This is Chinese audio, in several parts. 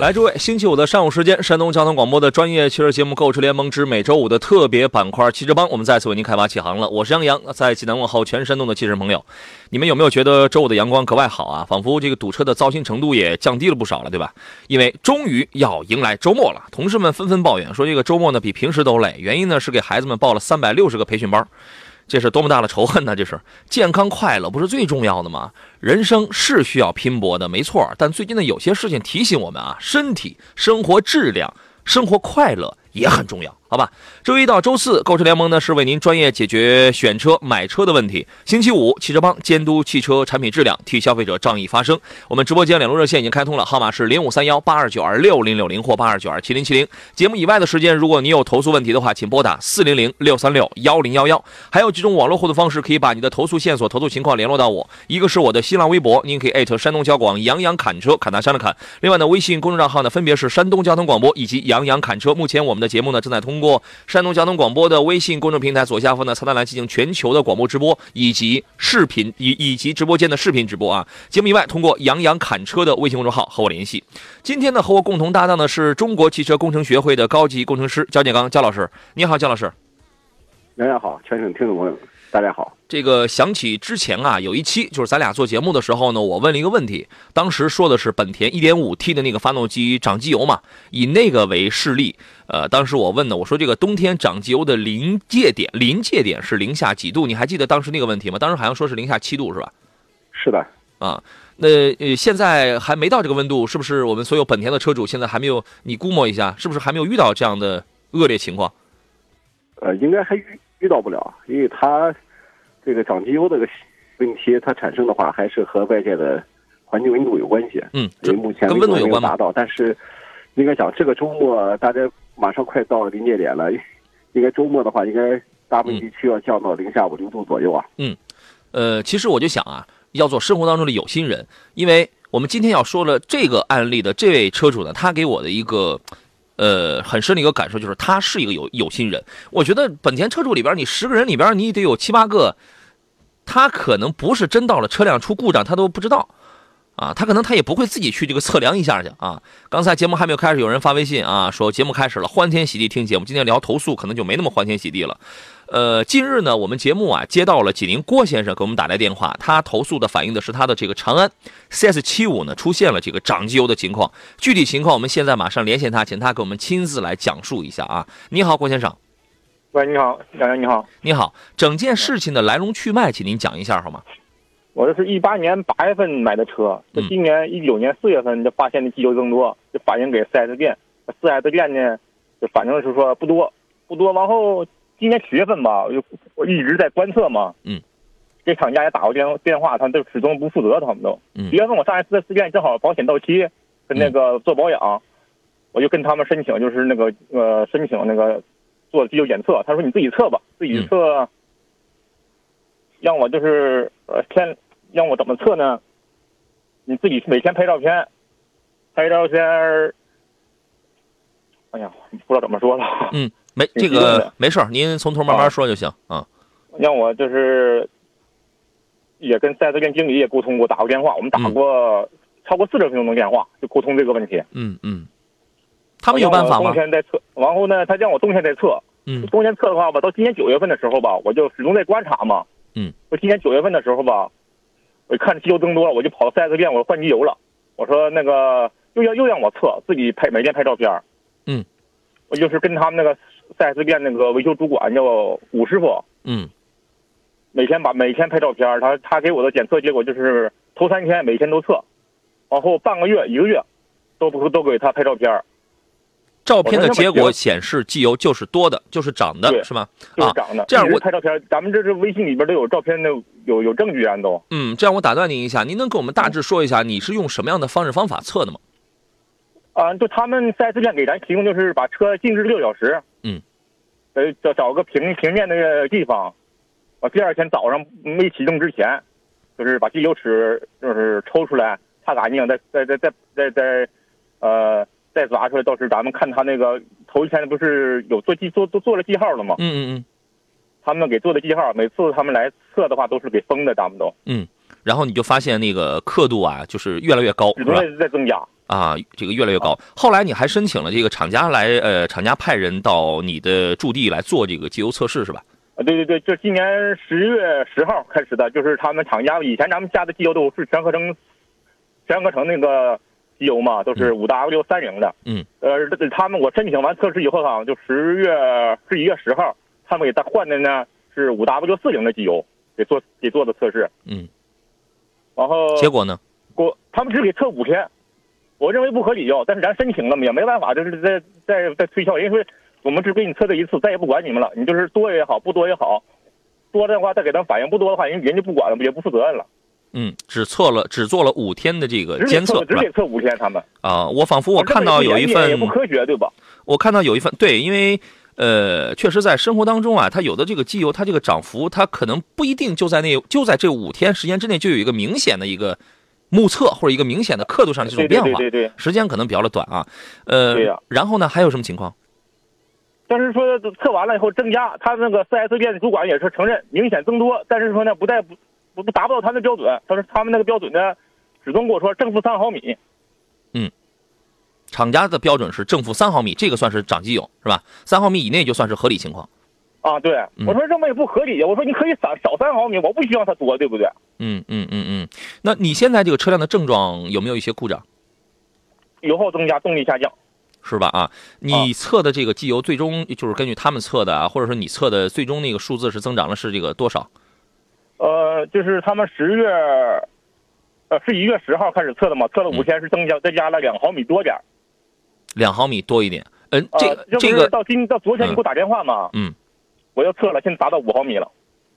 来，诸位，星期五的上午时间，山东交通广播的专业汽车节目《购车联盟之每周五的特别板块汽车帮》，我们再次为您开发启航了。我是杨洋，在济南问候全山东的汽车朋友。你们有没有觉得周五的阳光格外好啊？仿佛这个堵车的糟心程度也降低了不少了，对吧？因为终于要迎来周末了，同事们纷纷抱怨说，这个周末呢比平时都累。原因呢是给孩子们报了三百六十个培训班。这是多么大的仇恨呢？这是健康快乐不是最重要的吗？人生是需要拼搏的，没错。但最近的有些事情提醒我们啊，身体、生活质量、生活快乐也很重要。好吧，周一到周四，购车联盟呢是为您专业解决选车、买车的问题。星期五，汽车帮监督汽车产品质量，替消费者仗义发声。我们直播间两路热线已经开通了，号码是零五三幺八二九二六零六零或八二九二七零七零。节目以外的时间，如果你有投诉问题的话，请拨打四零零六三六幺零幺幺。还有几种网络互动方式，可以把你的投诉线索、投诉情况联络到我。一个是我的新浪微博，您可以艾特山东交广杨洋侃车，侃大山的侃。另外呢，微信公众账号呢分别是山东交通广播以及杨洋侃车。目前我们的节目呢正在通通过山东交通广播的微信公众平台左下方的菜单栏进行全球的广播直播以及视频以以及直播间的视频直播啊。节目以外，通过杨洋侃车的微信公众号和我联系。今天呢，和我共同搭档的是中国汽车工程学会的高级工程师焦建刚焦老师。你好，焦老师。杨洋好，全省听众朋友，大家好。这个想起之前啊，有一期就是咱俩做节目的时候呢，我问了一个问题，当时说的是本田 1.5T 的那个发动机涨机油嘛，以那个为示例。呃，当时我问呢，我说这个冬天涨机油的临界点，临界点是零下几度？你还记得当时那个问题吗？当时好像说是零下七度，是吧？是的。啊，那呃现在还没到这个温度，是不是我们所有本田的车主现在还没有？你估摸一下，是不是还没有遇到这样的恶劣情况？呃，应该还遇遇到不了，因为它这个长机油这个问题，它产生的话还是和外界的环境温度有关系。嗯，因为目前跟温度有关达到，但是应该讲这个周末大家马上快到临界点了，应该周末的话，应该大部分地区要降到零下五零度左右啊。嗯，呃，其实我就想啊，要做生活当中的有心人，因为我们今天要说了这个案例的这位车主呢，他给我的一个。呃，很深的一个感受就是他是一个有有心人。我觉得本田车主里边，你十个人里边，你得有七八个，他可能不是真到了车辆出故障，他都不知道，啊，他可能他也不会自己去这个测量一下去啊。刚才节目还没有开始，有人发微信啊，说节目开始了，欢天喜地听节目。今天聊投诉，可能就没那么欢天喜地了。呃，近日呢，我们节目啊接到了济宁郭先生给我们打来电话，他投诉的反映的是他的这个长安 CS 七五呢出现了这个涨机油的情况。具体情况，我们现在马上连线他，请他给我们亲自来讲述一下啊。你好，郭先生。喂，你好，杨洋，你好。你好，整件事情的来龙去脉，请您讲一下好吗？我这是一八年八月份买的车，这今年一九年四月份就发现的机油增多，就反映给四 S 店，四 S 店呢就反正是说不多，不多，往后。今年七月份吧，我就我一直在观测嘛。嗯。给厂家也打过电电话，他们都始终不负责，他们都。嗯。七月份我上一次四 S 店正好保险到期，跟那个做保养，我就跟他们申请，就是那个呃申请那个做机油检测。他说你自己测吧，自己测。让我就是呃先让我怎么测呢？你自己每天拍照片，拍照片。哎呀，不知道怎么说了。嗯。没这个没事您从头慢慢说就行啊。让我就是也跟四 S 店经理也沟通过，打过电话，我们打过超过四十分钟的电话，就沟通这个问题。嗯嗯。他们有办法吗？冬天再测，然后呢，他让我冬天再测。嗯。冬天测的话吧，到今年九月份的时候吧，我就始终在观察嘛。嗯，我今年九月份的时候吧，我看机油增多了，我就跑到 4S 店，我说换机油了。我说那个又要又让我测，自己拍每天拍照片儿。嗯，我就是跟他们那个 4S 店那个维修主管叫武师傅，嗯每天把每天拍照片，他他给我的检测结果就是头三天每天都测，往后半个月一个月都不都给他拍照片，照片的结果显示机油就是多的，就是涨的，是吗？啊就是长的。这样我拍照片，咱们这是微信里边都有照片的，有有证据啊都。嗯，这样我打断您一下，您能给我们大致说一下你是用什么样的方式方法测的吗？啊，就他们 4S 店给咱提供就是把车静置六小时，嗯，呃，找找个平平面的地方，啊，第二天早上没启动之前，就是把机油尺就是抽出来擦干净，再再再再再再，呃，再砸出来，到时咱们看他那个头一天不是有做记做都做了记号了吗？嗯嗯他们给做的记号，每次他们来测的话都是给封的，咱们都嗯嗯，然后你就发现那个刻度啊，就是越来越高，是吧？始终在在增加。啊，这个越来越高。后来你还申请了这个厂家来，呃，厂家派人到你的驻地来做这个机油测试，是吧？啊，对对对，就今年十月十号开始的，就是他们厂家以前咱们加的机油都是全合成，全合成那个机油嘛，都是五 W 三零的。嗯。呃，这他们我申请完测试以后哈，就十月十一月十号，他们给他换的呢是五 W 四零的机油，给做给做的测试。嗯。然后结果呢？我他们只给测五天，我认为不合理哟，但是咱申请了嘛，也没办法，就是在在在推销，因为我们只给你测这一次，再也不管你们了，你就是多也好，不多也好，多的话再给他反映，不多的话人人家不管了，也不负责任了，嗯，只测了只做了五天的这个监测只给？测五天，他们啊，我仿佛我看到有一份也不，科学，对吧？我看到有一份，对，因为呃，确实在生活当中啊，它有的这个机油，它这个涨幅，它可能不一定就在那就在这五天时间之内就有一个明显的一个目测或者一个明显的刻度上的这种对对变化，对对对。时间可能比较的短啊。呃，对呀然后呢，还有什么情况？但是说测完了以后增加，他那个 4S 店的主管也是承认明显增多，但是说呢不带不不不达不到他的标准，他说他们那个标准呢，始终跟我说正负三毫米，厂家的标准是正负三毫米，这个算是涨机油是吧？三毫米以内就算是合理情况。啊，对，嗯我说这么也不合理，我说你可以少少三毫米，我不需要它多，对不对？嗯嗯嗯嗯。那你现在这个车辆的症状有没有一些故障？油耗增加，动力下降。是吧？啊，你测的这个机油最终就是根据他们测的啊，或者说你测的最终那个数字是增长了是这个多少？呃，就是他们十月，呃，是一月十号开始测的嘛，测了五天是增加增加了两毫米多点儿。两毫米多一点。嗯，这呃个、这个到今到昨天你给我打电话嘛？嗯，我又测了，现在达到五毫米了。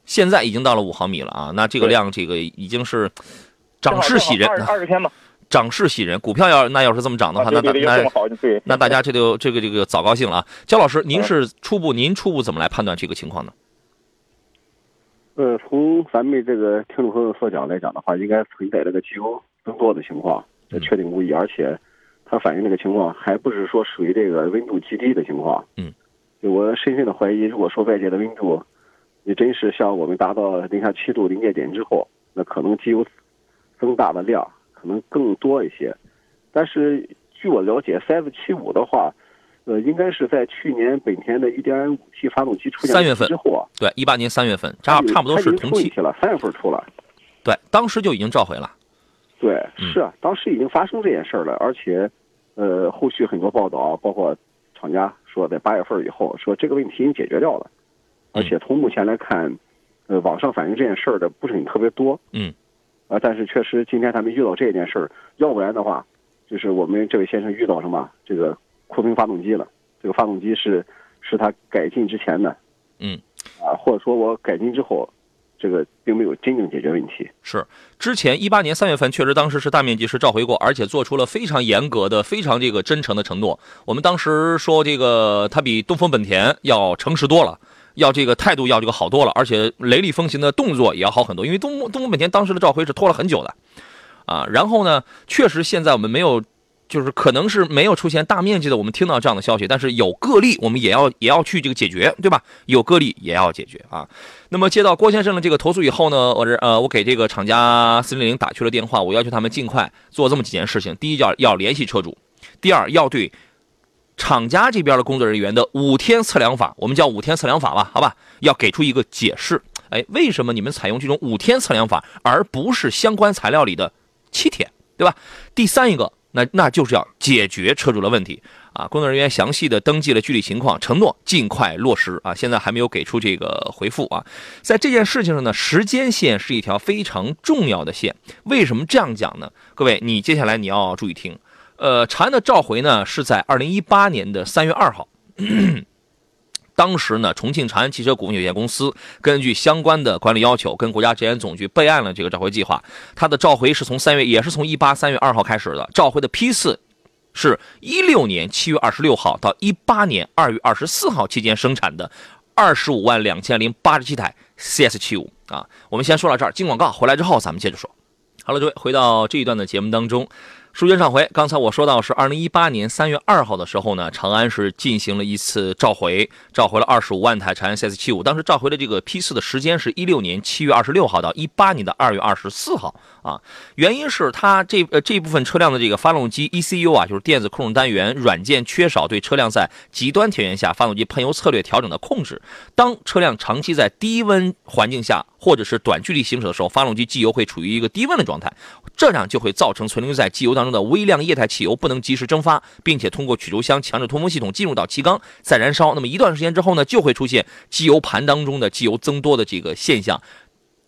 现在已经到了五毫米了啊，那这个量这个已经是涨势喜人，二二十天吧。涨势喜人。股票要那要是这么涨的话，那那那大家这就这个这个早高兴了啊。焦老师，您是初步您初步怎么来判断这个情况呢？呃，从咱们这个听众朋友所讲来讲的话，应该存在这个机油增多的情况，这确定无疑，而且它反映这个情况还不是说属于这个温度极低的情况。嗯，就我深深的怀疑，如果说外界的温度，也真是像我们达到零下七度临界点之后，那可能机油增大的量可能更多一些。但是据我了解，CS 七五的话，呃，应该是在去年本田的 1.5T 发动机出现三月份之后啊，对，一八年三月份，差差不多是同期，了，三月份出了。对，当时就已经召回了。对，嗯。是啊，当时已经发生这件事儿了，而且，呃，后续很多报道，包括厂家说在八月份以后说这个问题已经解决掉了，嗯。而且从目前来看，呃，网上反映这件事儿的不是很特别多，嗯，啊，但是确实今天他们遇到这件事儿，要不然的话，就是我们这位先生遇到什么这个库存发动机了，这个发动机是是他改进之前的，嗯，啊，或者说我改进之后，这个并没有真正解决问题。是之前一八年三月份，确实当时是大面积是召回过，而且做出了非常严格的、非常这个真诚的承诺。我们当时说，这个它比东风本田要诚实多了，要这个态度要这个好多了，而且雷厉风行的动作也要好很多。因为东东风本田当时的召回是拖了很久的，啊，然后呢，确实现在我们没有。就是可能是没有出现大面积的，我们听到这样的消息，但是有个例，我们也要也要去这个解决，对吧？有个例也要解决啊。那么接到郭先生的这个投诉以后呢，我这呃，我给这个厂家四零零打去了电话，我要求他们尽快做这么几件事情：第一，要要联系车主；第二，要对厂家这边的工作人员的五天测量法，我们叫五天测量法吧，好吧，要给出一个解释。哎，为什么你们采用这种五天测量法，而不是相关材料里的七天，对吧？第三一个，那那就是要解决车主的问题啊。工作人员详细的登记了具体情况，承诺尽快落实啊。现在还没有给出这个回复啊。在这件事情上呢，时间线是一条非常重要的线。为什么这样讲呢？各位，你接下来你要注意听。呃，长安的召回呢是在二零一八年的三月二号。当时呢，重庆长安汽车股份有限公司根据相关的管理要求，跟国家质检总局备案了这个召回计划。它的召回是从三月，也是从一八三月二号开始的。召回的批次是一六年七月二十六号到一八年二月二十四号期间生产的二十五万两千零八十七台 CS 七五啊。我们先说到这儿，进广告回来之后咱们接着说。好了，各位，回到这一段的节目当中。书接上回，刚才我说到是二零一八年三月二号的时候呢，长安是进行了一次召回，召回了二十五万台长安 CS 七五。当时召回的这个批次的时间是一六年七月二十六号到一八年的二月二十四号啊。原因是它这呃这部分车辆的这个发动机 ECU 啊，就是电子控制单元软件缺少对车辆在极端条件下发动机喷油策略调整的控制。当车辆长期在低温环境下或者是短距离行驶的时候，发动机机油会处于一个低温的状态，这样就会造成存留在机油当当中的微量液态汽油不能及时蒸发，并且通过曲轴箱强制通风系统进入到气缸再燃烧。那么一段时间之后呢，就会出现机油盘当中的机油增多的这个现象。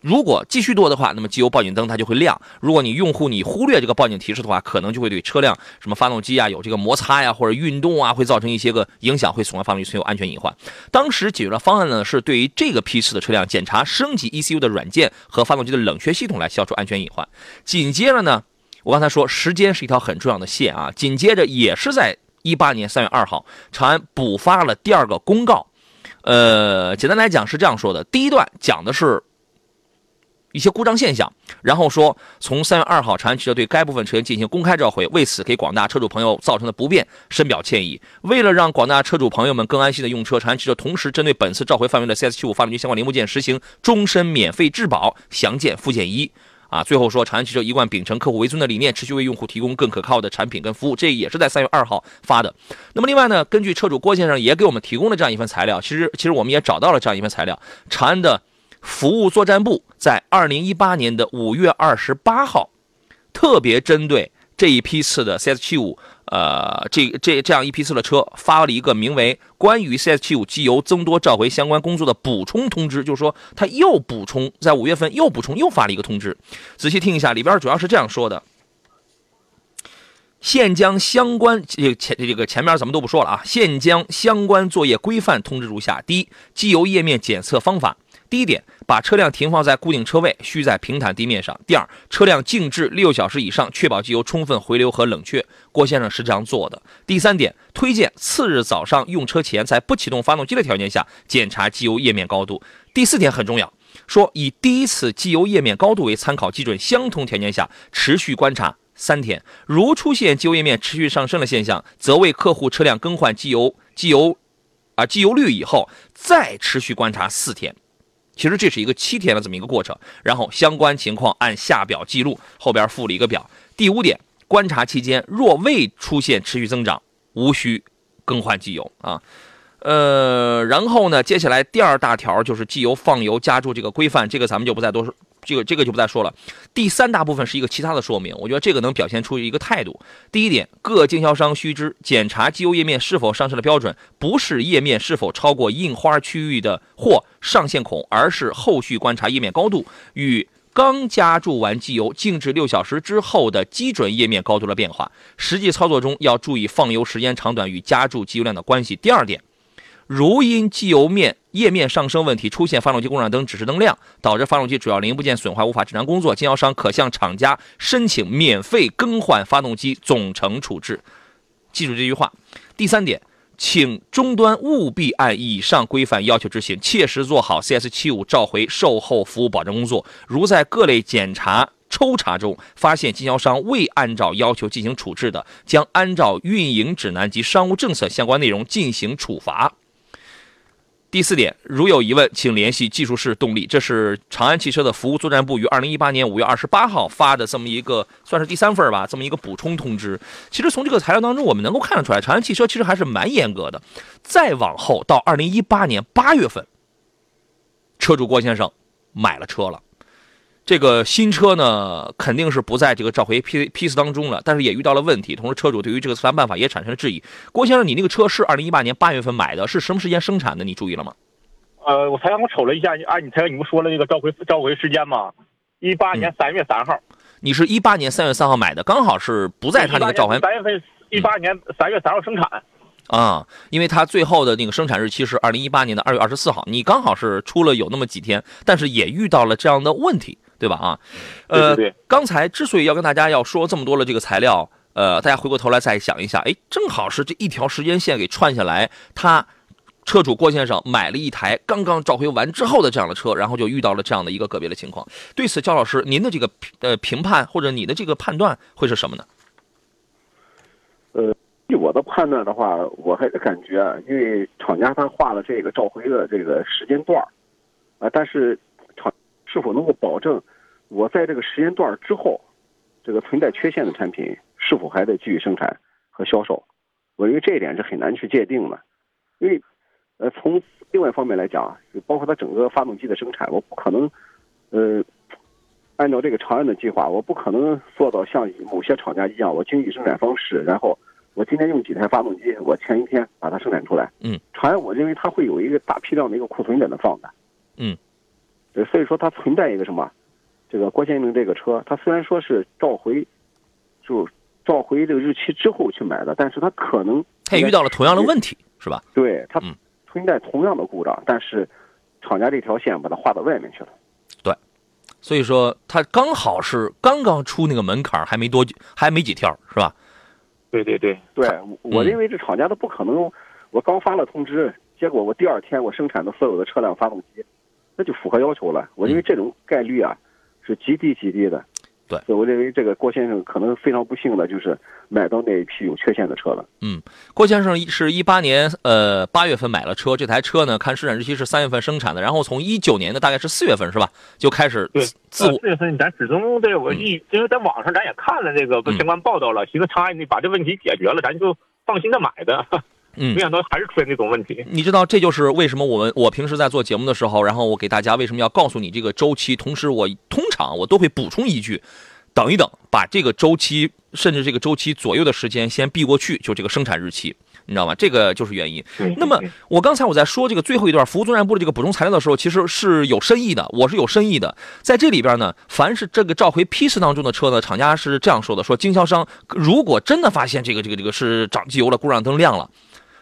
如果继续多的话，那么机油报警灯它就会亮。如果你用户你忽略这个报警提示的话，可能就会对车辆什么发动机啊有这个摩擦呀或者运动啊，会造成一些个影响，会损坏发动机，存有安全隐患。当时解决的方案呢，是对于这个批次的车辆检查升级 ECU 的软件和发动机的冷却系统来消除安全隐患。紧接着呢，我刚才说时间是一条很重要的线啊，紧接着也是在一八年三月二号，长安补发了第二个公告。呃，简单来讲是这样说的：第一段讲的是。一些故障现象，然后说从三月二号，长安汽车对该部分车型进行公开召回，为此给广大车主朋友造成的不便深表歉意。为了让广大车主朋友们更安心的用车，长安汽车同时针对本次召回范围的 CS75 发动机相关零部件实行终身免费质保，详见附件一。啊，最后说长安汽车一贯秉承客户为尊的理念，持续为用户提供更可靠的产品跟服务，这也是在三月二号发的。那么另外呢，根据车主郭先生也给我们提供了这样一份材料，其实其实我们也找到了这样一份材料，长安的。服务作战部在二零一八年的五月二十八号，特别针对这一批次的 CS 七五，呃，这这这样一批次的车，发了一个名为《关于 CS 七五机油增多召回相关工作的补充通知》，就是说他又补充，在五月份又补充，又发了一个通知。仔细听一下，里边主要是这样说的：现将相关这前这个前面咱们都不说了啊，现将相关作业规范通知如下：第一，机油液面检测方法。第一点，把车辆停放在固定车位，需在平坦地面上。第二，车辆静置六小时以上，确保机油充分回流和冷却。郭先生是这样做的。第三点，推荐次日早上用车前，在不启动发动机的条件下检查机油液面高度。第四点很重要，说以第一次机油液面高度为参考基准，相同条件下持续观察三天。如出现机油液面持续上升的现象，则为客户车辆更换机油机油啊机油滤以后，再持续观察四天。其实这是一个七天的这么一个过程，然后相关情况按下表记录，后边附了一个表。第五点，观察期间若未出现持续增长，无需更换机油啊。呃，然后呢，接下来第二大条就是机油放油加注这个规范，这个咱们就不再多说。这个这个就不再说了。第三大部分是一个其他的说明，我觉得这个能表现出一个态度。第一点，各经销商须知，检查机油液面是否上升的标准，不是液面是否超过印花区域的或上限孔，而是后续观察液面高度与刚加注完机油静置六小时之后的基准液面高度的变化。实际操作中要注意放油时间长短与加注机油量的关系。第二点。如因机油面液面上升问题出现发动机故障灯指示灯亮，导致发动机主要零部件损坏无法正常工作，经销商可向厂家申请免费更换发动机总成处置。记住这句话。第三点，请终端务必按以上规范要求执行，切实做好 CS 七五召回售后服务保证工作。如在各类检查抽查中发现经销商未按照要求进行处置的，将按照运营指南及商务政策相关内容进行处罚。第四点，如有疑问，请联系技术室动力。这是长安汽车的服务作战部于二零一八年五月二十八号发的这么一个，算是第三份吧，这么一个补充通知。其实从这个材料当中，我们能够看得出来，长安汽车其实还是蛮严格的。再往后到二零一八年八月份，车主郭先生买了车了。这个新车呢，肯定是不在这个召回批批次当中了，但是也遇到了问题，同时车主对于这个测量办法也产生了质疑。郭先生，你那个车是二零一八年八月份买的，是什么时间生产的？你注意了吗？呃，我才刚我瞅了一下，按你才你不说了那个召回召回时间吗？一八年三月三号。你是一八年三月三号买的，刚好是不在他那个召回。三月份，一八年三月三号生产。啊，因为它最后的那个生产日期是二零一八年的二月二十四号，你刚好是出了有那么几天，但是也遇到了这样的问题。对吧？啊，呃，刚才之所以要跟大家要说这么多的这个材料，呃，大家回过头来再想一下，哎，正好是这一条时间线给串下来，他车主郭先生买了一台刚刚召回完之后的这样的车，然后就遇到了这样的一个个别的情况。对此，焦老师，您的这个呃评判或者你的这个判断会是什么呢？呃，据我的判断的话，我还是感觉，因为厂家他画了这个召回的这个时间段啊，但是。是否能够保证我在这个时间段之后，这个存在缺陷的产品是否还在继续生产和销售？我认为这一点是很难去界定的，因为呃，从另外一方面来讲，包括它整个发动机的生产，我不可能呃按照这个长安的计划，我不可能做到像某些厂家一样，我经济生产方式，然后我今天用几台发动机，我前一天把它生产出来。嗯，长安我认为它会有一个大批量的一个库存在那放的。嗯。所以说，它存在一个什么？这个郭先生这个车，他虽然说是召回，就召回这个日期之后去买的，但是他可能他也遇到了同样的问题，是吧？对，它存在同样的故障，但是厂家这条线把它划到外面去了。对，所以说他刚好是刚刚出那个门槛，还没多久，还没几条，是吧？对对对对，我认为这厂家他不可能，我刚发了通知，结果我第二天我生产的所有的车辆发动机。那就符合要求了。我认为这种概率啊是极低极低的。对，所以我认为这个郭先生可能非常不幸的就是买到那一批有缺陷的车了。嗯，郭先生是一八年呃八月份买了车，这台车呢看生产日期是三月份生产的，然后从一九年的大概是四月份是吧就开始对四四月份咱始终对我一因为在网上咱也看了这个相关报道了，寻思长安你把这问题解决了，咱就放心的买的。嗯，没想到还是出现这种问题。你知道，这就是为什么我们我平时在做节目的时候，然后我给大家为什么要告诉你这个周期，同时我通常我都会补充一句，等一等，把这个周期甚至这个周期左右的时间先避过去，就这个生产日期，你知道吗？这个就是原因。那么我刚才我在说这个最后一段服务作战部的这个补充材料的时候，其实是有深意的，我是有深意的。在这里边呢，凡是这个召回批次当中的车呢，厂家是这样说的：说经销商如果真的发现这个这个这个是长机油了，故障灯亮了。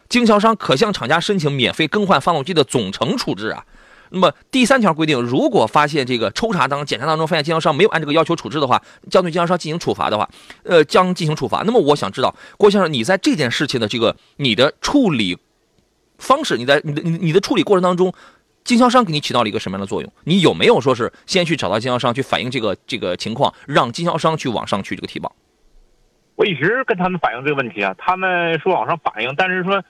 经销商可向厂家申请免费更换发动机的总成处置啊。那么第三条规定，如果发现这个抽查当检查当中发现经销商没有按这个要求处置的话，将对经销商进行处罚的话，呃，将进行处罚。那么我想知道，郭先生，你在这件事情的这个你的处理方式，你在你的你你的处理过程当中，经销商给你起到了一个什么样的作用？你有没有说是先去找到经销商去反映这个这个情况，让经销商去往上去这个提报？我一直跟他们反映这个问题啊，他们说往上反映，但是说。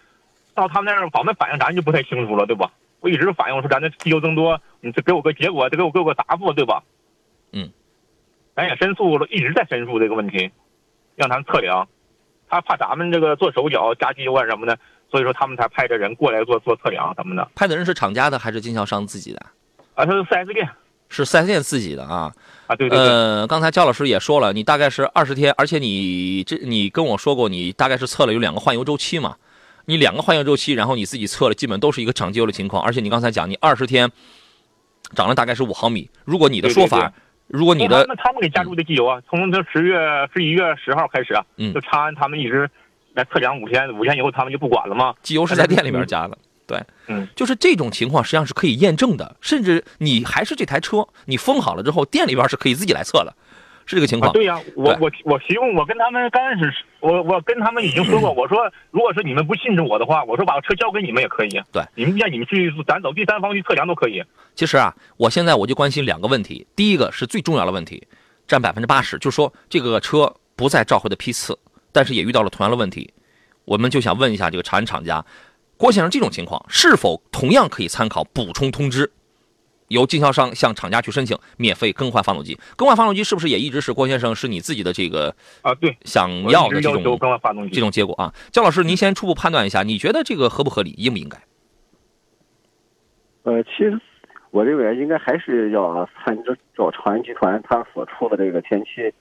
到他们那儿反没反映，咱就不太清楚了，对吧？我一直反映说咱这机油增多，你这给我个结果，得给我给我个答复，对吧？嗯，咱也申诉了，一直在申诉这个问题，让他们测量，他怕咱们这个做手脚加机油啊什么的，所以说他们才派这人过来做做测量什么的。派的人是厂家的还是经销商自己的？啊，他是四 S 店，是四 S 店自己的啊。啊，对对对。呃，刚才焦老师也说了，你大概是二十天，而且你这你跟我说过，你大概是测了有两个换油周期嘛？你两个换油周期，然后你自己测了，基本都是一个长机油的情况。而且你刚才讲，你二十天涨了大概是五毫米。如果你的说法，如果你的他们他们给加注的机油啊，从这十月十一月十号开始啊，就长安他们一直来测量五天，五天以后他们就不管了吗？机油是在店里边加的，对，嗯，就是这种情况实际上是可以验证的，甚至你还是这台车，你封好了之后，店里边是可以自己来测的。是这个情况，对呀，我我我希望我跟他们刚开始，我我跟他们已经说过，我说如果说你们不信任我的话，我说把车交给你们也可以，对，你们让你们去，咱走第三方去测量都可以。其实啊，我现在我就关心两个问题，第一个是最重要的问题，占百分之八十，就是说这个车不在召回的批次，但是也遇到了同样的问题，我们就想问一下这个长安厂家，郭先生，这种情况是否同样可以参考补充通知？由经销商向厂家去申请免费更换发动机，更换发动机是不是也一直是郭先生是你自己的这个啊？对，想要的这种更换发动机这种结果啊？焦老师，您先初步判断一下，你觉得这个合不合理，应不应该？呃，其实我认为应该还是要参照长安集团他所出的这个前期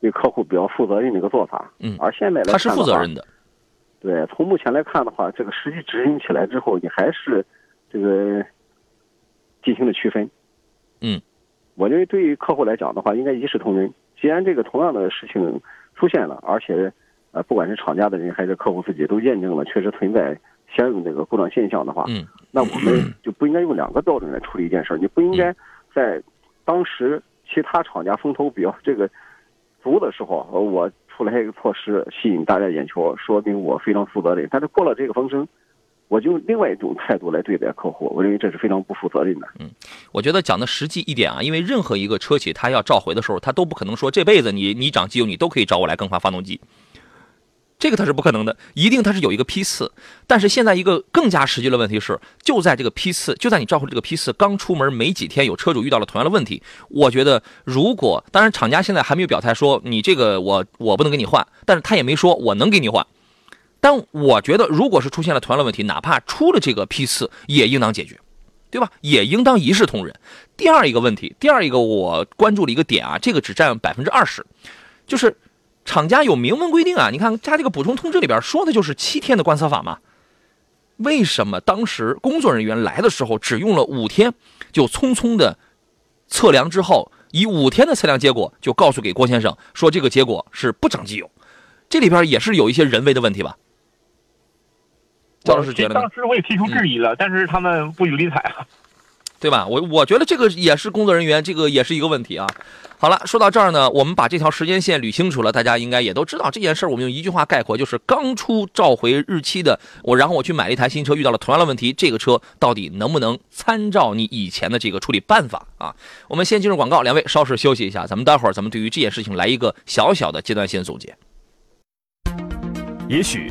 对客户比较负责任的一个做法。嗯而现在来看他是负责的话任的。对，从目前来看的话，这个实际执行起来之后，你还是这个进行了区分。嗯，我认为对于客户来讲的话，应该一视同仁。既然这个同样的事情出现了，而且呃，不管是厂家的人还是客户自己都验证了确实存在相应这个故障现象的话，嗯那我们就不应该用两个标准来处理一件事儿。你不应该在当时其他厂家风头比较这个足的时候，呃我出来一个措施吸引大家眼球，说明我非常负责任。但是过了这个风声，我就另外一种态度来对待客户，我认为这是非常不负责任的。嗯我觉得讲的实际一点啊，因为任何一个车企，它要召回的时候，它都不可能说这辈子你你长机油你都可以找我来更换发动机，这个它是不可能的，一定它是有一个批次。但是现在一个更加实际的问题是，就在这个批次，就在你召回这个批次刚出门没几天，有车主遇到了同样的问题。我觉得，如果当然厂家现在还没有表态说你这个我我不能给你换，但是他也没说我能给你换。但我觉得，如果是出现了同样的问题，哪怕出了这个批次，也应当解决。对吧？也应当一视同仁。第二一个问题，第二一个我关注了一个点啊，这个只占百分之二十，就是厂家有明文规定啊，你看它这个补充通知里边说的就是七天的观测法嘛。为什么当时工作人员来的时候只用了五天，就匆匆的测量之后，以五天的测量结果就告诉给郭先生说这个结果是不长机油，这里边也是有一些人为的问题吧？赵老师觉得呢？当时我也提出质疑了，但是他们不予理睬啊。对吧？我我觉得这个也是工作人员，这个也是一个问题啊。好了，说到这儿呢，我们把这条时间线捋清楚了，大家应该也都知道这件事儿。我们用一句话概括，就是刚出召回日期的我，然后我去买了一台新车，遇到了同样的问题，这个车到底能不能参照你以前的这个处理办法啊？我们先进入广告，两位稍事休息一下，咱们待会儿咱们对于这件事情来一个小小的阶段性总结。也许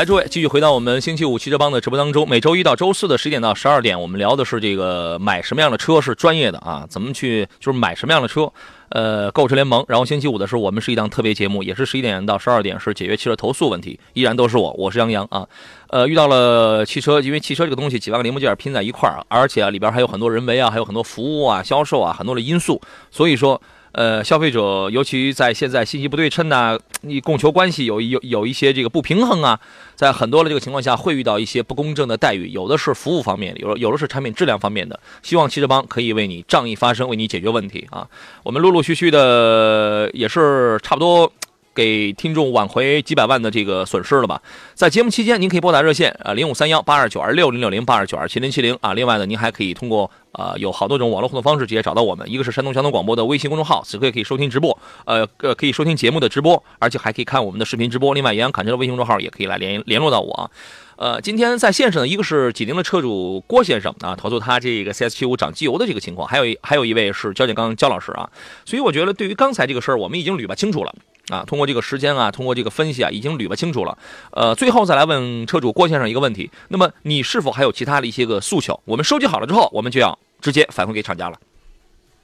来，诸位继续回到我们星期五汽车帮的直播当中。每周一到周四的十一点到十二点，我们聊的是这个买什么样的车是专业的啊？怎么去就是买什么样的车？呃，购车联盟。然后星期五的时候，我们是一档特别节目，也是十一点到十二点是解决汽车投诉问题，依然都是我，我是杨洋啊。呃，遇到了汽车，因为汽车这个东西几万个零部件拼在一块儿，而且啊里边还有很多人为啊，还有很多服务啊、销售啊，很多的因素，所以说。呃，消费者尤其在现在信息不对称呐、你供求关系有有有一些这个不平衡啊，在很多的这个情况下会遇到一些不公正的待遇，有的是服务方面，有有的是产品质量方面的。希望汽车帮可以为你仗义发声，为你解决问题啊！我们陆陆续续的也是差不多。给听众挽回几百万的这个损失了吧？在节目期间，您可以拨打热线啊零五三幺八二九二六零六零八二九二七零七零啊。另外呢，您还可以通过呃有好多种网络互动方式直接找到我们，一个是山东交通广播的微信公众号，此刻也可以收听直播，呃呃可以收听节目的直播，而且还可以看我们的视频直播。另外，杨洋侃车的微信公众号也可以来联联络到我。呃，今天在线上呢，一个是济宁的车主郭先生啊，投诉他这个 CS 七五涨机油的这个情况，还有还有一位是焦建刚焦老师啊。所以我觉得对于刚才这个事儿，我们已经捋吧清楚了啊，通过这个时间啊，通过这个分析啊，已经捋吧清楚了。呃，最后再来问车主郭先生一个问题，那么你是否还有其他的一些个诉求？我们收集好了之后，我们就要直接反馈给厂家了。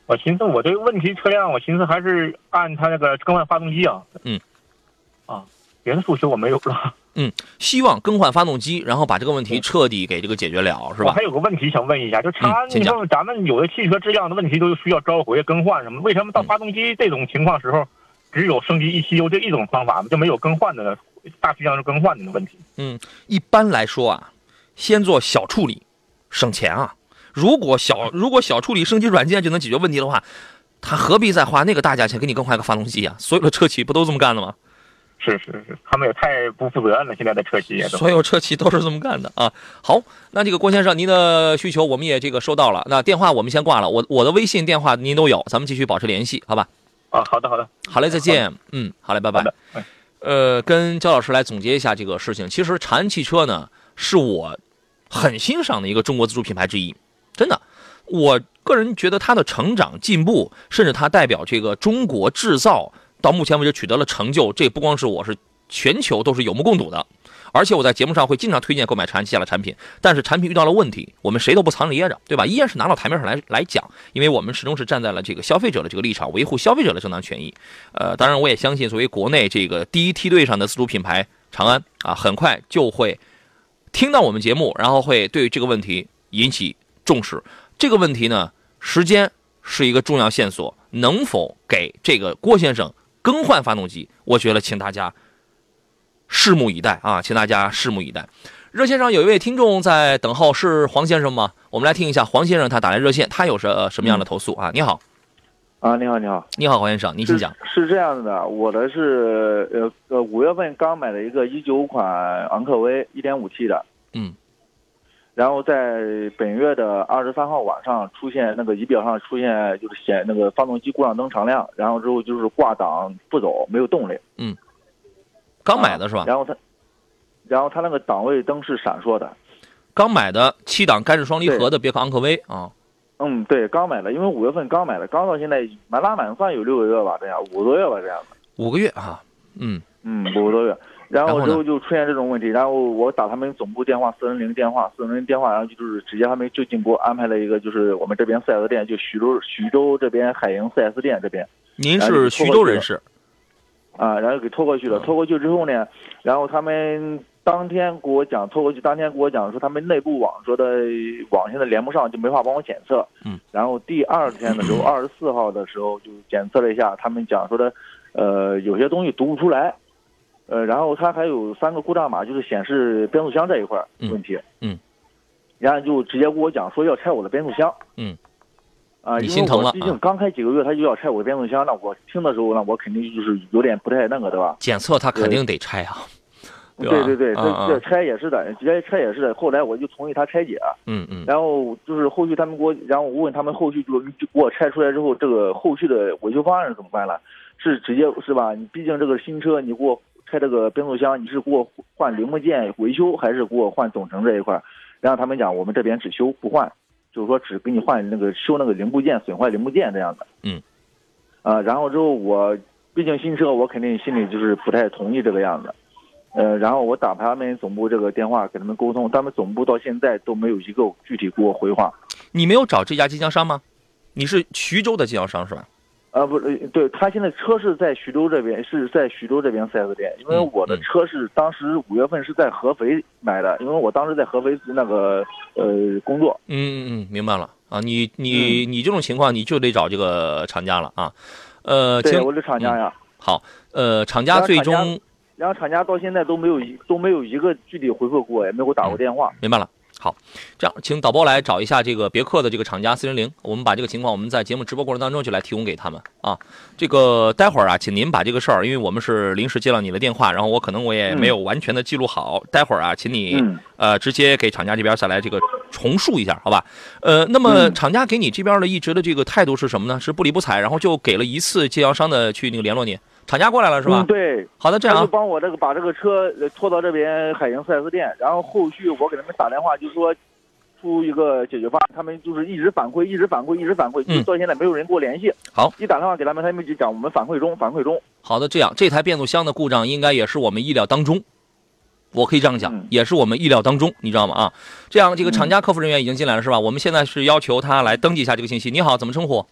我寻思我这个问题车辆，我寻思还是按他那个更换发动机啊。嗯。啊，别的诉求我没有了。嗯希望更换发动机，然后把这个问题彻底给这个解决了，是吧我还？有个问题想问一下，就长安，你说咱们有的汽车质量的问题都需要召回更换什么？为什么到嗯发动机这种情况时候，只有升级一汽油这一种方法，就没有更换的大批量更换的问题？嗯，一般来说啊，先做小处理，省钱啊。如果小如果小处理升级软件就能解决问题的话，他何必再花那个大价钱给你更换个发动机啊？所有的车企不都这么干的吗？是是是，他们也太不负责任了，现在的车企也都。所有车企都是这么干的啊。好，那这个郭先生，您的需求我们也这个收到了。那电话我们先挂了，我我的微信电话您都有，咱们继续保持联系，好吧？啊，好的好的，好嘞，再见。嗯，好嘞，拜拜呃，跟焦老师来总结一下这个事情。其实长安汽车呢，是我很欣赏的一个中国自主品牌之一，真的。我个人觉得它的成长进步，甚至它代表这个中国制造到目前为止取得了成就，这不光是我是全球都是有目共睹的。而且我在节目上会经常推荐购买长安旗下的产品，但是产品遇到了问题，我们谁都不藏着掖着，对吧？依然是拿到台面上来来讲，因为我们始终是站在了这个消费者的这个立场，维护消费者的正当权益。呃，当然我也相信，作为国内这个第一梯队上的自主品牌长安啊，很快就会听到我们节目，然后会对这个问题引起重视。这个问题呢，时间是一个重要线索，能否给这个郭先生更换发动机？我觉得，请大家。拭目以待啊，请大家拭目以待。热线上有一位听众在等候，是黄先生吗？我们来听一下黄先生他打来热线，他有什什么样的投诉啊？你好，啊，你好，你好，你好，黄先生，您请讲。是这样的，我的是呃呃五月份刚买了一个一九款昂科威一点五 T 的，嗯，然后在本月的二十三号晚上出现那个仪表上出现就是显那个发动机故障灯常亮，然后之后就是挂档不走，没有动力，嗯。刚买的是吧？然后它，然后它那个档位灯是闪烁的。刚买的七档干式双离合的别克昂科威啊。嗯，对，刚买的，因为五月份刚买的，刚到现在满打满算有六个月吧，这样五个多月吧，这样的。五个月啊，嗯嗯，五个多月。然后之后就出现这种问题，然后我打他们总部电话，四零零电话，四零零电话，然后就是直接他们就近给我安排了一个，就是我们这边四 S 店，就徐州徐州这边海盈四 S 店这边。您是徐州人士。啊，然后给拖过去了。拖过去之后呢，然后他们当天给我讲，拖过去当天给我讲说他们内部网说的网现在连不上，就没法帮我检测。嗯。然后第二天的时候，二十四号的时候就检测了一下，他们讲说的，呃，有些东西读不出来。呃，然后他还有三个故障码，就是显示变速箱这一块问题。嗯。然后就直接跟我讲说要拆我的变速箱。嗯。啊，你心疼了。毕竟刚开几个月，他就要拆我的变速箱，那我听的时候，那我肯定就是有点不太那个，对吧？检测他肯定得拆啊。对对对，这这拆也是的，直接拆也是的。后来我就同意他拆解。嗯嗯。然后就是后续他们给我，然后我问他们后续就就给我拆出来之后，这个后续的维修方案是怎么办了？是直接是吧？你毕竟这个新车，你给我拆这个变速箱，你是给我换零部件维修，还是给我换总成这一块？然后他们讲，我们这边只修不换。就是说，只给你换那个修那个零部件，损坏零部件这样的。嗯，啊，然后之后我毕竟新车，我肯定心里就是不太同意这个样子。呃，然后我打他们总部这个电话给他们沟通，他们总部到现在都没有一个具体给我回话。你没有找这家经销商吗？你是徐州的经销商是吧？啊，不是，对他现在车是在徐州这边，是在徐州这边四 S 店，因为我的车是当时五月份是在合肥买的，因为我当时在合肥那个呃工作。嗯嗯嗯，明白了啊，你你你这种情况你就得找这个厂家了啊，呃，对，我是厂家呀。好，呃，厂家最终，然后厂家到现在都没有一都没有一个具体回复过，也没给我打过电话。明白了。好，这样，请导播来找一下这个别克的这个厂家四零零，我们把这个情况我们在节目直播过程当中就来提供给他们啊。这个待会儿啊，请您把这个事儿，因为我们是临时接到你的电话，然后我可能我也没有完全的记录好，待会儿啊，请你呃直接给厂家这边再来这个重述一下，好吧？呃，那么厂家给你这边的一直的这个态度是什么呢？是不理不睬，然后就给了一次经销商的去那个联络你。厂家过来了是吧？嗯，对。好的，这样就帮我这个把这个车拖到这边海洋四 S 店，然后后续我给他们打电话，就说出一个解决方案，他们就是一直反馈，一直反馈，一直反馈，就到现在没有人给我联系。好，一打电话给他们，他们就讲我们反馈中，反馈中。好的，这样这台变速箱的故障应该也是我们意料当中，我可以这样讲，也是我们意料当中，你知道吗？啊，这样这个厂家客服人员已经进来了是吧？我们现在是要求他来登记一下这个信息。你好，怎么称呼？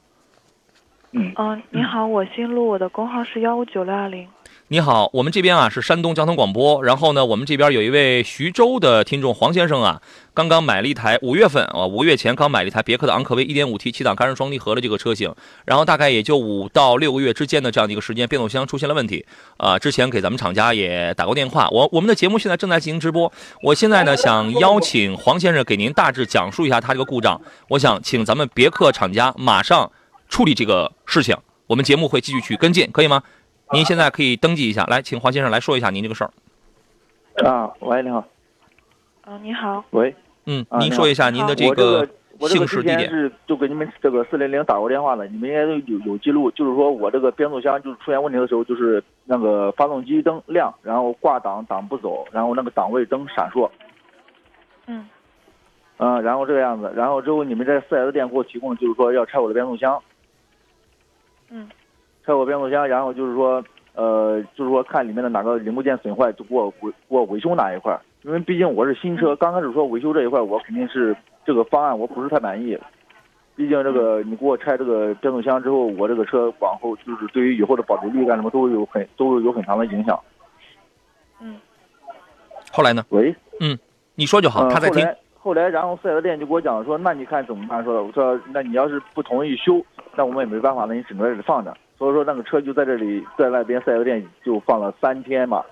嗯，你好，我姓陆，我的工号是幺五九六二零。你好，我们这边啊是山东交通广播，然后呢，我们这边有一位徐州的听众黄先生啊，刚刚买了一台五月份啊五个月前刚买了一台别克的昂科威 1.5T 七档干式双离合的这个车型，然后大概也就五到六个月之间的这样的一个时间，变速箱出现了问题啊，之前给咱们厂家也打过电话，我我们的节目现在正在进行直播，我现在呢想邀请黄先生给您大致讲述一下他这个故障，我想请咱们别克厂家马上。处理这个事情，我们节目会继续去跟进，可以吗？您现在可以登记一下，来，请黄先生来说一下您这个事儿。啊，喂，你好。啊，你好。喂。嗯，您说一下您的这个姓氏地点。是就给你们这个四零零打过电话了，你们应该都有有记录，就是说我这个变速箱就是出现问题的时候，就是那个发动机灯亮，然后挂档挡不走，然后那个档位灯闪烁。嗯。嗯，然后这个样子，然后之后你们在四 S 店给我提供就是说要拆我的变速箱，嗯，拆我变速箱，然后就是说呃就是说看里面的哪个零部件损坏就给我维给我维修哪一块儿，因为毕竟我是新车，刚开始说维修这一块我肯定是这个方案我不是太满意，毕竟这个你给我拆这个变速箱之后，我这个车往后就是对于以后的保值率干什么都会有很都会有很长的影响。嗯后来呢？喂，嗯你说就好，嗯，他在听。后来，然后四 S 店就给我讲说，那你看怎么办？说我说，那你要是不同意修，那我们也没办法，那你只能在这里放着。所以说那个车就在这里，在那边四 S 店就放了三天嘛，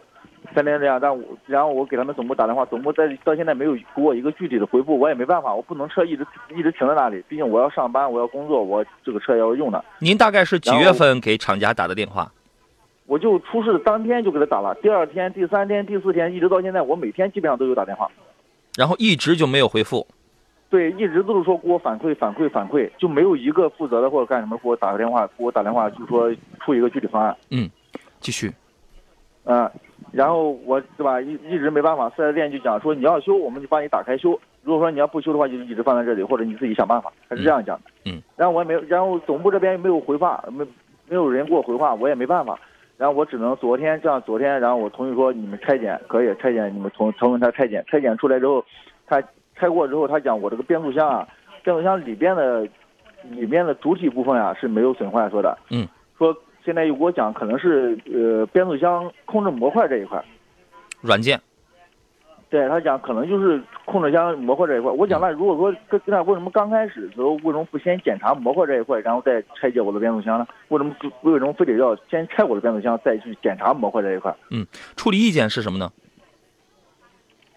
三天这样。但我然后我给他们总部打电话，总部在到现在没有给我一个具体的回复，我也没办法，我不能车一直一直停在那里，毕竟我要上班，我要工作，我这个车也要用的。您大概是几月份给厂家打的电话？我就出事当天就给他打了，第二天、第三天、第四天，一直到现在，我每天基本上都有打电话。然后一直就没有回复。对，一直都是说给我反馈反馈反馈，就没有一个负责的或者干什么给我打个电话，给我打电话就说出一个具体方案。嗯继续，嗯、然后我对吧，一一直没办法，四 S 店就讲说你要修，我们就帮你打开修；如果说你要不修的话，就一直放在这里，或者你自己想办法。他是这样讲的。嗯。然后我也没有，然后总部这边没有回话，没没有人给我回话，我也没办法。然后我只能昨天这样，昨天然后我同意说你们拆检可以拆检，你们从从他拆检，拆检出来之后，他拆过之后，他讲我这个变速箱啊，变速箱里边的里面的主体部分啊是没有损坏，说的。嗯。说现在又给我讲可能是呃变速箱控制模块这一块。软件。对他讲，可能就是控制箱模块这一块。我讲那如果说跟跟他为什么刚开始的时候为什么不先检查模块这一块，然后再拆解我的变速箱呢？为什么不为什么非得要先拆我的变速箱，再去检查模块这一块？嗯处理意见是什么呢？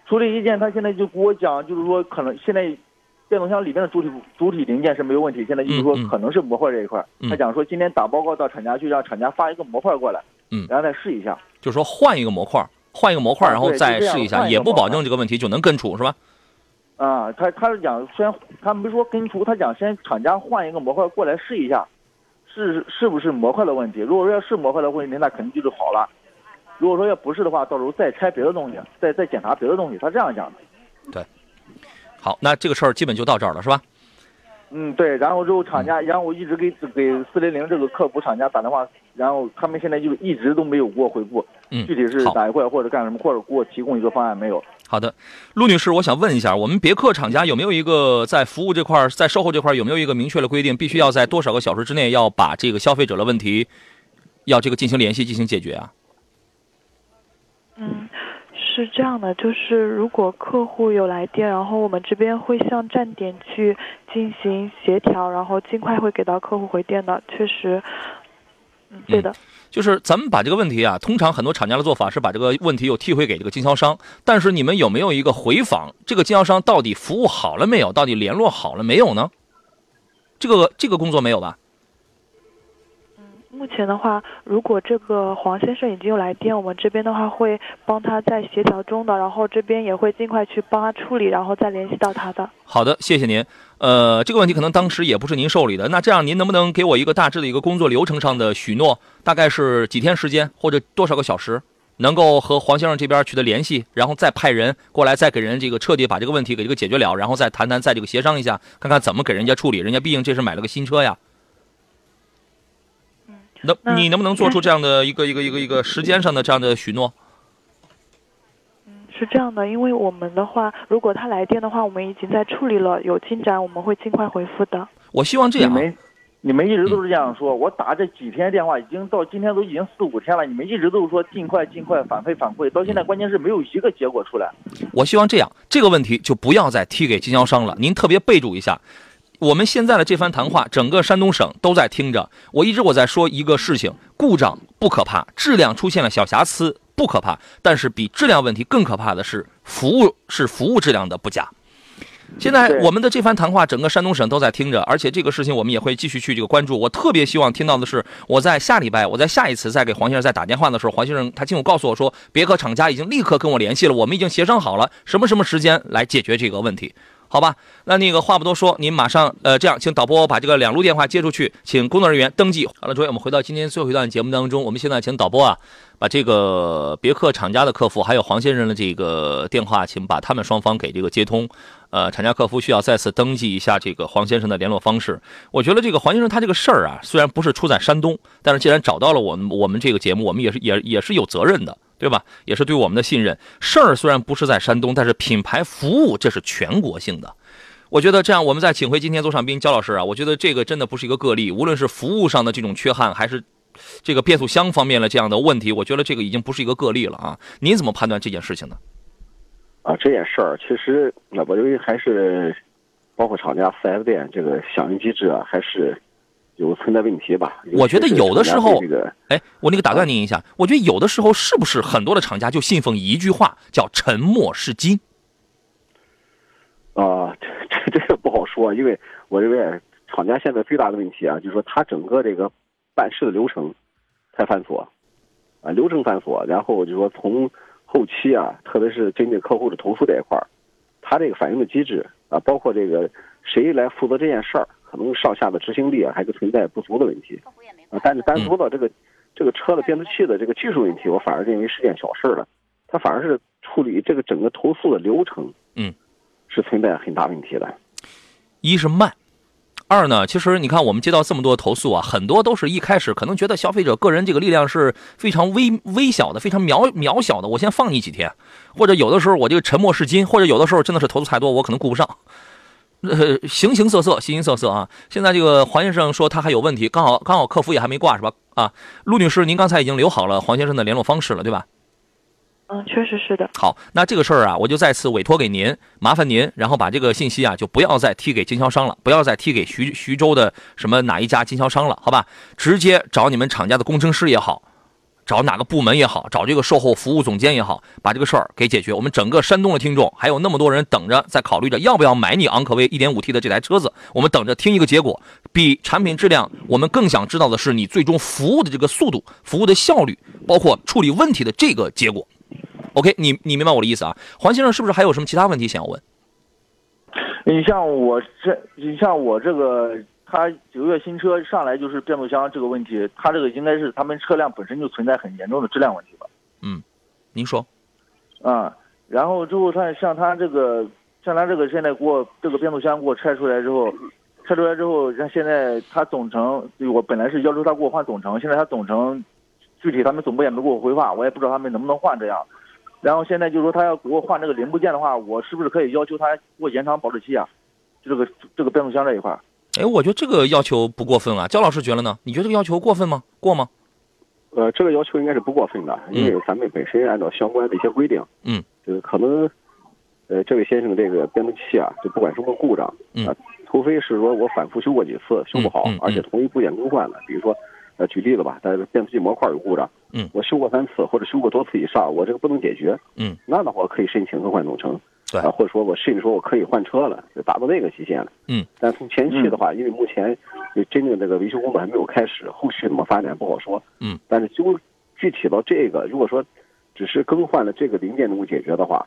处理意见，他现在就给我讲，就是说可能现在变速箱里面的主体主体零件是没有问题，现在就是说可能是模块这一块。嗯他讲说今天打报告到厂家去，让厂家发一个模块过来，嗯然后再试一下。就是说换一个模块，换一个模块，啊然后再试一下，也不保证这个问题就能根除，是吧？啊，他他是讲先，他没说根除，他讲先厂家换一个模块过来试一下，是是不是模块的问题？如果说要是模块的问题，那肯定就是好了。如果说要不是的话，到时候再拆别的东西，再再检查别的东西，他这样讲的。对好，那这个事儿基本就到这儿了，是吧？嗯，对。然后之后厂家，然后我一直给给四零零这个客服厂家打电话，然后他们现在就一直都没有给我回复，嗯具体是好哪一块或者干什么，或者给我提供一个方案没有？好的，陆女士，我想问一下，我们别克厂家有没有一个在服务这块，在售后这块有没有一个明确的规定，必须要在多少个小时之内要把这个消费者的问题，要这个进行联系进行解决啊？嗯，是这样的，就是如果客户有来电，然后我们这边会向站点去进行协调，然后尽快会给到客户回电的。确实，嗯，对的。就是咱们把这个问题啊，通常很多厂家的做法是把这个问题又踢回给这个经销商，但是你们有没有一个回访，这个经销商到底服务好了没有，到底联络好了没有呢？这个这个工作没有吧？目前的话，如果这个黄先生已经有来电，我们这边的话会帮他在协调中的，然后这边也会尽快去帮他处理，然后再联系到他的。好的，谢谢您。呃，这个问题可能当时也不是您受理的，那这样您能不能给我一个大致的一个工作流程上的许诺？大概是几天时间或者多少个小时，能够和黄先生这边取得联系，然后再派人过来，再给人这个彻底把这个问题给这个解决了，然后再谈谈，再这个协商一下，看看怎么给人家处理。人家毕竟这是买了个新车呀。能你能不能做出这样的一个一个一个一个时间上的这样的许诺？是这样的，因为我们的话，如果他来电的话，我们已经在处理了，有进展我们会尽快回复的。我希望这样啊，你们你们一直都是这样说，我打这几天电话，已经到今天都已经四五天了，你们一直都是说尽快尽快反馈反馈，到现在关键是没有一个结果出来。我希望这样，这个问题就不要再踢给经销商了。您特别备注一下，我们现在的这番谈话，整个山东省都在听着。我一直我在说一个事情，故障不可怕，质量出现了小瑕疵不可怕，但是比质量问题更可怕的是服务是服务质量的不佳。现在我们的这番谈话，整个山东省都在听着，而且这个事情我们也会继续去这个关注。我特别希望听到的是，我在下礼拜，我在下一次再给黄先生再打电话的时候，黄先生他亲口告诉我说，别克厂家已经立刻跟我联系了，我们已经协商好了什么什么时间来解决这个问题。好。吧？那那个话不多说，您马上呃这样，请导播把这个两路电话接出去，请工作人员登记。好了，诸位，我们回到今天最后一段节目当中，我们现在请导播啊，把这个别克厂家的客服还有黄先生的这个电话，请把他们双方给这个接通。呃，厂家客服需要再次登记一下这个黄先生的联络方式。我觉得这个黄先生他这个事儿啊，虽然不是出在山东，但是既然找到了我们我们这个节目，我们也是也也是有责任的。对吧？也是对我们的信任。事儿虽然不是在山东，但是品牌服务这是全国性的。我觉得这样，我们再请回今天座上宾焦老师啊，我觉得这个真的不是一个个例。无论是服务上的这种缺憾，还是这个变速箱方面的这样的问题，我觉得这个已经不是一个个例了啊。您怎么判断这件事情呢？啊，这件事儿其实，那我认为还是包括厂家四 S 店这个响应机制啊，还是。有存在问题吧？我觉得有的时候，这个，哎，我那个打断您一下，我觉得有的时候是不是很多的厂家就信奉一句话，叫沉默是金？啊，这这个不好说，因为我认为厂家现在最大的问题啊，就是说他整个这个办事的流程太繁琐，啊，流程繁琐，然后就说从后期啊，特别是针对客户的投诉这一块儿，他这个反应的机制啊，包括这个谁来负责这件事儿。可能上下的执行力啊，还是存在不足的问题。啊，但是单说到这个这个车的变速器的这个技术问题，我反而认为是件小事了。它反而是处理这个整个投诉的流程，嗯，是存在很大问题的。一是慢，二呢，其实你看我们接到这么多投诉啊，很多都是一开始可能觉得消费者个人这个力量是非常微微小的，非常渺渺小的，我先放你几天，或者有的时候我这个沉默是金，或者有的时候真的是投诉太多，我可能顾不上。呃，形形色色，形形色色啊！现在这个黄先生说他还有问题，刚好刚好客服也还没挂是吧？啊，陆女士，您刚才已经留好了黄先生的联络方式了，对吧？嗯，确实是的。好，那这个事儿啊，我就再次委托给您，麻烦您，然后把这个信息啊，就不要再踢给经销商了，不要再踢给徐徐州的什么哪一家经销商了，好吧？直接找你们厂家的工程师也好。找哪个部门也好，找这个售后服务总监也好，把这个事儿给解决。我们整个山东的听众还有那么多人等着，在考虑着要不要买你昂科威 1.5T 的这台车子。我们等着听一个结果。比产品质量，我们更想知道的是你最终服务的这个速度、服务的效率，包括处理问题的这个结果。OK，你你明白我的意思啊？黄先生是不是还有什么其他问题想要问？你像我这，你像我这个。他九个月新车上来就是变速箱这个问题，他这个应该是他们车辆本身就存在很严重的质量问题吧？嗯，您说。啊，然后之后他像他这个，像他这个现在给我这个变速箱给我拆出来之后，拆出来之后，像现在他总成，我本来是要求他给我换总成，现在他总成，具体他们总部也没给我回话，我也不知道他们能不能换这样。然后现在就说他要给我换这个零部件的话，我是不是可以要求他给我延长保质期啊？就这个这个变速箱这一块。哎，我觉得这个要求不过分啊，焦老师觉得呢？你觉得这个要求过分吗？过吗？呃，这个要求应该是不过分的，因为咱们本身按照相关的一些规定，嗯，就是可能，呃，这位先生这个变速器啊，就不管什么故障，嗯，除非是说我反复修过几次修不好，而且同一部件更换了，比如说，呃，举例子吧，但是变速器模块有故障，嗯，我修过三次或者修过多次以上，我这个不能解决，嗯，那的话可以申请更换总成。对，或者说我甚至说我可以换车了，就达到那个极限了。嗯，但从前期的话，因为目前就真正这个维修工作还没有开始，后续怎么发展不好说。嗯，但是就具体到这个，如果说只是更换了这个零件能够解决的话，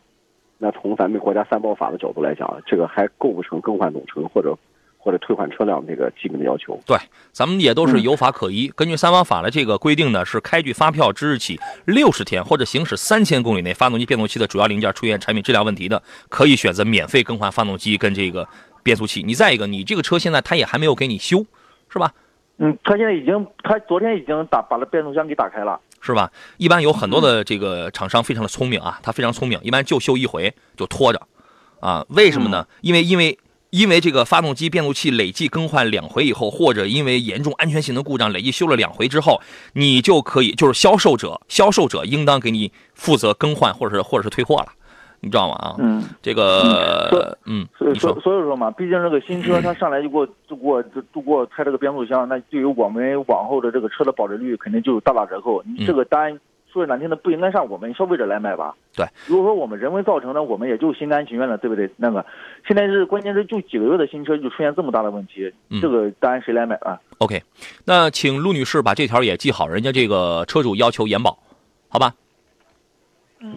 那从咱们国家三包法的角度来讲，这个还构不成更换总成或者。或者退换车辆这个基本的要求，对，咱们也都是有法可依。根据三包法的这个规定呢，是开具发票之日起六十天或者行驶三千公里内，发动机、变速器的主要零件出现产品质量问题的，可以选择免费更换发动机跟这个变速器。你再一个，你这个车现在他也还没有给你修，是吧？嗯，他现在已经，他昨天已经打把那变速箱给打开了，是吧？一般有很多的这个厂商非常的聪明啊，他非常聪明，一般就修一回就拖着，啊，为什么呢？因为因为。因为这个发动机、变速器累计更换两回以后，或者因为严重安全性的故障累计修了两回之后，你就可以就是销售者，销售者应当给你负责更换或者是或者是退货了，你知道吗？啊，嗯，这个，嗯，所以所所以说嘛，毕竟这个新车它上来就给我就给我就给我拆这个变速箱，那对于我们往后的这个车的保值率肯定就有大打折扣。你这个单。说句难听的，不应该让我们消费者来买吧？对，如果说我们人为造成的，我们也就心甘情愿了，对不对？那个，现在是关键是就几个月的新车就出现这么大的问题，这个单谁来买啊？OK，那请陆女士把这条也记好，人家这个车主要求延保，好吧？嗯，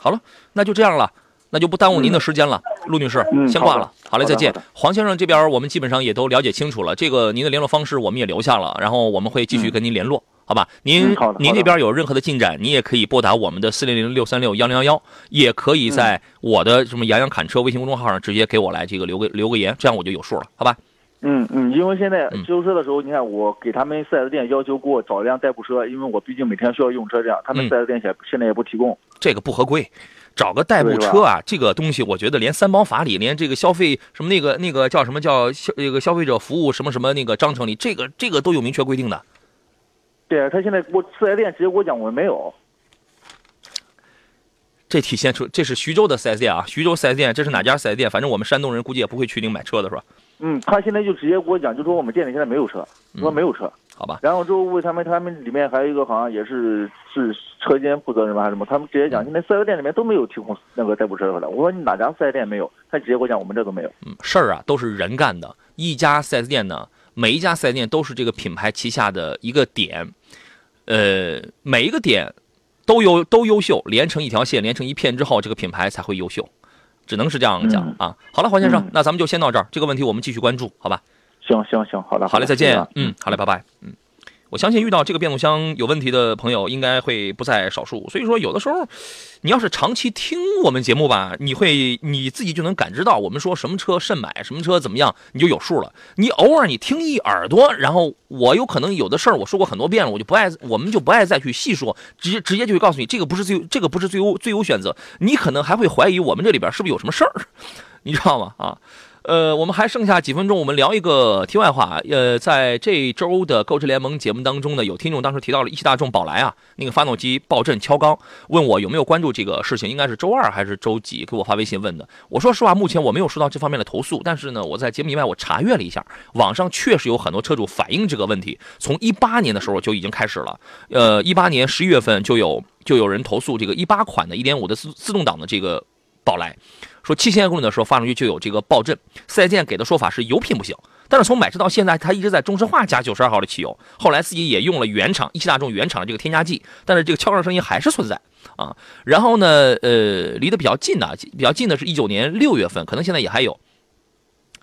好了，那就这样了。那就不耽误您的时间了，陆女士，嗯先挂了。好嘞，再见。黄先生这边我们基本上也都了解清楚了，这个您的联络方式我们也留下了，然后我们会继续跟您联络。好吧，您您那边有任何的进展，你也可以拨打我们的四零零六三六幺零幺幺，也可以在我的什么洋洋侃车微信公众号上直接给我来这个留个留个言，这样我就有数了，好吧？嗯嗯，因为现在嗯修车的时候，你看我给他们四 S 店要求给我找一辆代步车，因为我毕竟每天需要用车，这样他们嗯 4S 店现现在也不提供。这个不合规。找个代步车啊，这个东西我觉得连三包法里，连这个消费什么那个那个叫什么叫消那个消费者服务什么什么那个章程里，这个这个都有明确规定的。对他现在我四 S 店直接给我讲我没有。这体现出这是徐州的四 S 店啊，徐州四 S 店这是哪家四 S 店？反正我们山东人估计也不会去您买车的是吧？嗯，他现在就直接给我讲，就说我们店里现在没有车，说没有车。好吧，然后之后问他们，他们里面还有一个好像也是是车间负责人吧还是什么，他们直接讲现在四 S 店里面都没有提供那个代步车的。我说你哪家四 S 店没有？他直接给我讲我们这都没有。嗯，事儿啊都是人干的。一家四 S 店呢，每一家四 S 店都是这个品牌旗下的一个点，呃，每一个点都优都优秀，连成一条线，连成一片之后，这个品牌才会优秀，只能是这样讲、啊。好了，黄先生，嗯那咱们就先到这儿，这个问题我们继续关注，好吧？行行行，好的，好嘞，再见。嗯，好嘞，拜拜。嗯，我相信遇到这个变速箱有问题的朋友应该会不在少数。所以说，有的时候你要是长期听我们节目吧，你会你自己就能感知到我们说什么车慎买，什么车怎么样，你就有数了。你偶尔你听一耳朵，然后我有可能有的事儿我说过很多遍了，我就不爱，我们就不爱再去细说，直接直接就会告诉你这个不是最这个不是最优最优选择，你可能还会怀疑我们这里边是不是有什么事儿，你知道吗？啊。呃，我们还剩下几分钟，我们聊一个题外话。呃，在这周的购车联盟节目当中呢，有听众当时提到了一汽大众宝来啊，那个发动机爆震敲缸，问我有没有关注这个事情，应该是周二还是周几给我发微信问的。我说实话，目前我没有收到这方面的投诉，但是呢，我在节目以外我查阅了一下，网上确实有很多车主反映这个问题，从一八年的时候就已经开始了。呃，一八年十一月份就有就有人投诉这个一八款的一点五的自自动挡的这个宝来。说七千公里的时候发动机就有这个爆震，四 S 店给的说法是油品不行，但是从买车到现在，他一直在中石化加九十二号的汽油，后来自己也用了原厂一汽大众原厂的这个添加剂，但是这个敲缸声音还是存在啊。然后呢，呃，离得比较近的，比较近的是一九年六月份，可能现在也还有。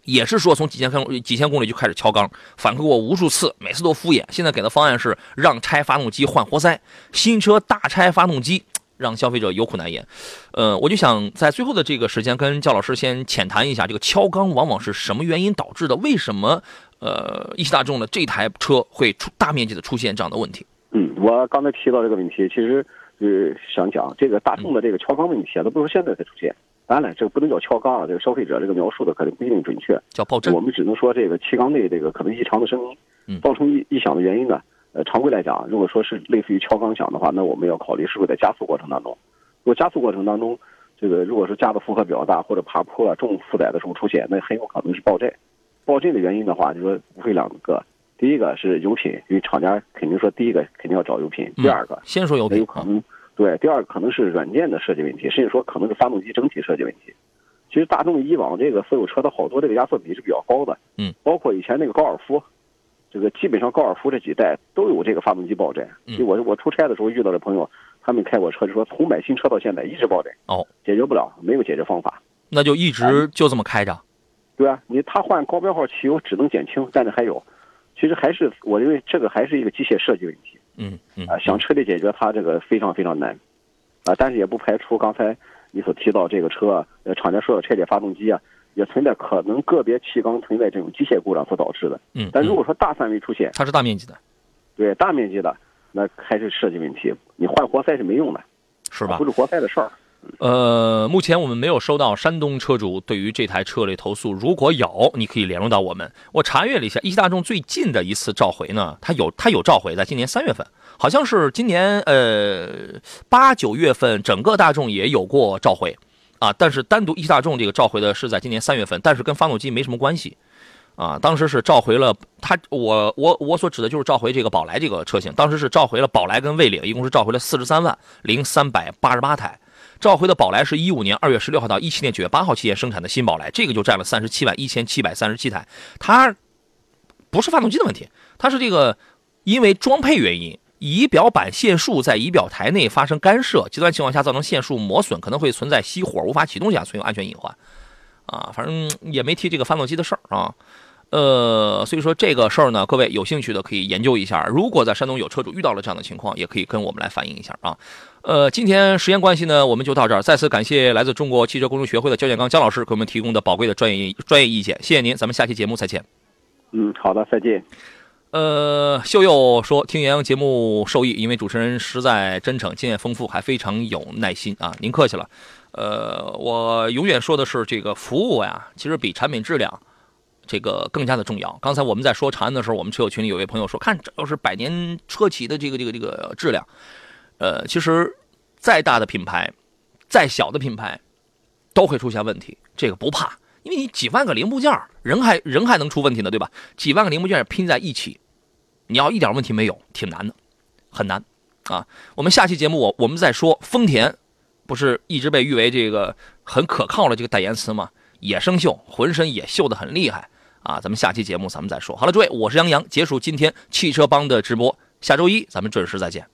也是说从几千公几千公里就开始敲缸，反馈过无数次，每次都敷衍。现在给的方案是让拆发动机换活塞，新车大拆发动机，让消费者有苦难言。呃，我就想在最后的这个时间跟焦老师先浅谈一下，这个敲缸往往是什么原因导致的？为什么呃一汽大众的这台车会出大面积的出现这样的问题？嗯，我刚才提到这个问题，其实呃想讲这个大众的这个敲缸问题啊，都不是现在才出现。当然了，这个不能叫敲缸啊，这个消费者这个描述的可能不一定准确。叫爆震我。们只能说这个气缸内这个可能异常的声音嗯，造成异异响的原因呢。呃，常规来讲，如果说是类似于敲钢响的话，那我们要考虑是不是在加速过程当中。如果加速过程当中，这个如果是加的负荷比较大或者爬坡啊重负载的时候出现，那很有可能是爆震。爆震的原因的话，就说无非两个，第一个是油品，因为厂家肯定说第一个肯定要找油品，第二个先说油品有可能对，第二个可能是软件的设计问题，甚至说可能是发动机整体设计问题。其实大众以往这个所有车的好多这个压缩比是比较高的，嗯，包括以前那个高尔夫，这个基本上高尔夫这几代都有这个发动机爆震。嗯就我我出差的时候遇到的朋友，他们开过车就说从买新车到现在一直爆震，哦，解决不了，没有解决方法，那就一直就这么开着。对啊？你他换高标号汽油只能减轻，但是还有，其实还是我认为这个还是一个机械设计问题。嗯嗯啊，想彻底解决它这个非常非常难，啊，但是也不排除刚才你所提到这个车，呃，厂家说要拆解发动机啊，也存在可能个别气缸存在这种机械故障所导致的。嗯，但如嗯果说大范围出现，它是大面积的，对大面积的，那还是设计问题，你换活塞是没用的，是吧不？是活塞的事儿。呃，目前我们没有收到山东车主对于这台车的投诉，如果有，你可以联络到我们。我查阅了一下，一汽大众最近的一次召回呢，它有它有召回，在今年三月份，好像是今年呃八九月份，整个大众也有过召回啊，但是单独一汽大众这个召回的是在今年三月份，但是跟发动机没什么关系。啊，当时是召回了它，我我我所指的就是召回这个宝来这个车型，当时是召回了宝来跟魏领，一共是召回了四十三万零三百八十八台。召回的宝来是一五年二月十六号到一七年九月八号期间生产的新宝来，这个就占了三十七万一千七百三十七台。它不是发动机的问题，它是这个因为装配原因仪表板线束在仪表台内发生干涉，极端情况下造成线束磨损，可能会存在熄火、无法启动下存有安全隐患。啊，反正也没提这个发动机的事儿啊。呃，所以说这个事儿呢，各位有兴趣的可以研究一下。如果在山东有车主遇到了这样的情况，也可以跟我们来反映一下啊。呃，今天时间关系呢，我们就到这儿。再次感谢来自中国汽车工程学会的焦建刚焦老师给我们提供的宝贵的专业专业意见，谢谢您。咱们下期节目再见。嗯，好的，再见。呃，秀佑说听杨洋节目受益，因为主持人实在真诚、经验丰富，还非常有耐心啊。您客气了。呃，我永远说的是这个服务呀，其实比产品质量。这个更加的重要。刚才我们在说长安的时候，我们车友群里有位朋友说：“看，这要是百年车企的这个这个这个质量，呃，其实再大的品牌，再小的品牌，都会出现问题。这个不怕，因为你几万个零部件，人还人还能出问题呢，对吧？几万个零部件拼在一起，你要一点问题没有，挺难的，很难啊。我们下期节目我我们再说丰田，不是一直被誉为这个很可靠的这个代言词吗？野生锈，浑身也锈的很厉害。”啊，咱们下期节目咱们再说。好了，诸位，我是杨洋，结束今天汽车帮的直播，下周一咱们准时再见。